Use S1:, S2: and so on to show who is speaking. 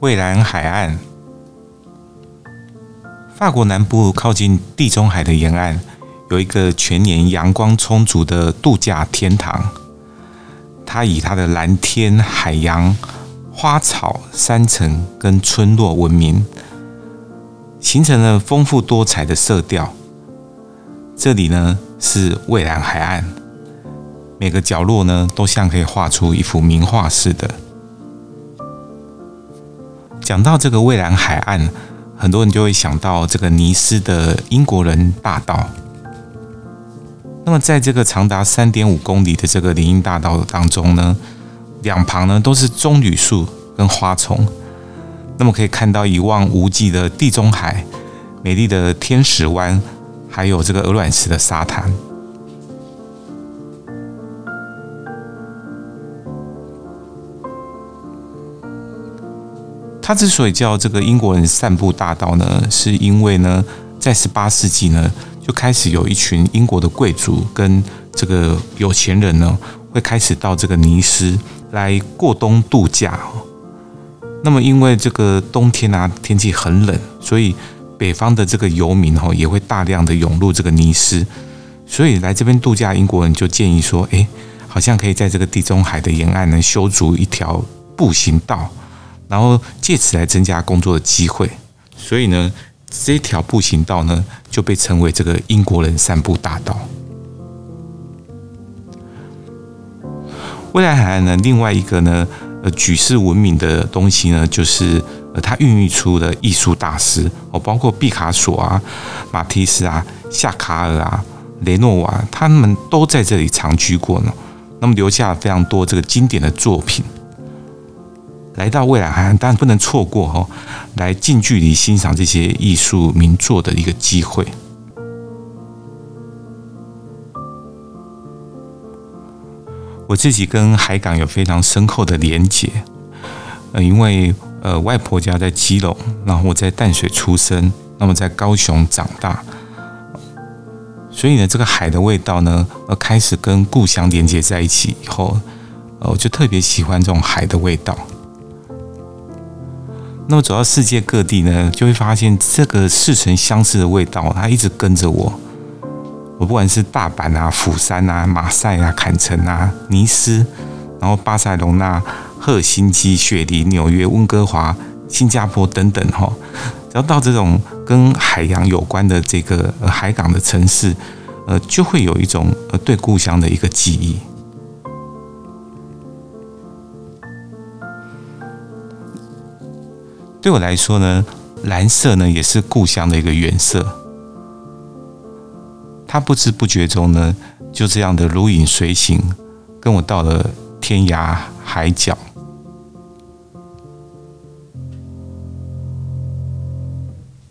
S1: 蔚蓝海岸，法国南部靠近地中海的沿岸，有一个全年阳光充足的度假天堂。它以它的蓝天、海洋、花草、山城跟村落闻名，形成了丰富多彩的色调。这里呢是蔚蓝海岸，每个角落呢都像可以画出一幅名画似的。讲到这个蔚蓝海岸，很多人就会想到这个尼斯的英国人大道。那么，在这个长达三点五公里的这个林荫大道当中呢，两旁呢都是棕榈树跟花丛。那么可以看到一望无际的地中海、美丽的天使湾，还有这个鹅卵石的沙滩。它之所以叫这个英国人散步大道呢，是因为呢，在十八世纪呢，就开始有一群英国的贵族跟这个有钱人呢，会开始到这个尼斯来过冬度假。那么，因为这个冬天啊，天气很冷，所以北方的这个游民哈，也会大量的涌入这个尼斯。所以来这边度假，英国人就建议说，哎，好像可以在这个地中海的沿岸呢，修筑一条步行道。然后借此来增加工作的机会，所以呢，这条步行道呢就被称为这个英国人散步大道。蔚蓝海岸呢，另外一个呢，呃，举世闻名的东西呢，就是，它孕育出的艺术大师哦，包括毕卡索啊、马蒂斯啊、夏卡尔啊、雷诺瓦，他们都在这里长居过呢。那么留下了非常多这个经典的作品。来到未来海岸，当然不能错过哦，来近距离欣赏这些艺术名作的一个机会。我自己跟海港有非常深厚的连结，呃，因为呃外婆家在基隆，然后我在淡水出生，那么在高雄长大，所以呢，这个海的味道呢，呃，开始跟故乡连接在一起以后，呃，我就特别喜欢这种海的味道。那么走到世界各地呢，就会发现这个似曾相识的味道，它一直跟着我。我不管是大阪啊、釜山啊、马赛啊、坎城啊、尼斯，然后巴塞隆纳、赫尔辛基、雪梨、纽约、温哥华、新加坡等等，哈，只要到这种跟海洋有关的这个呃海港的城市，呃，就会有一种呃对故乡的一个记忆。对我来说呢，蓝色呢也是故乡的一个原色。它不知不觉中呢，就这样的如影随形，跟我到了天涯海角。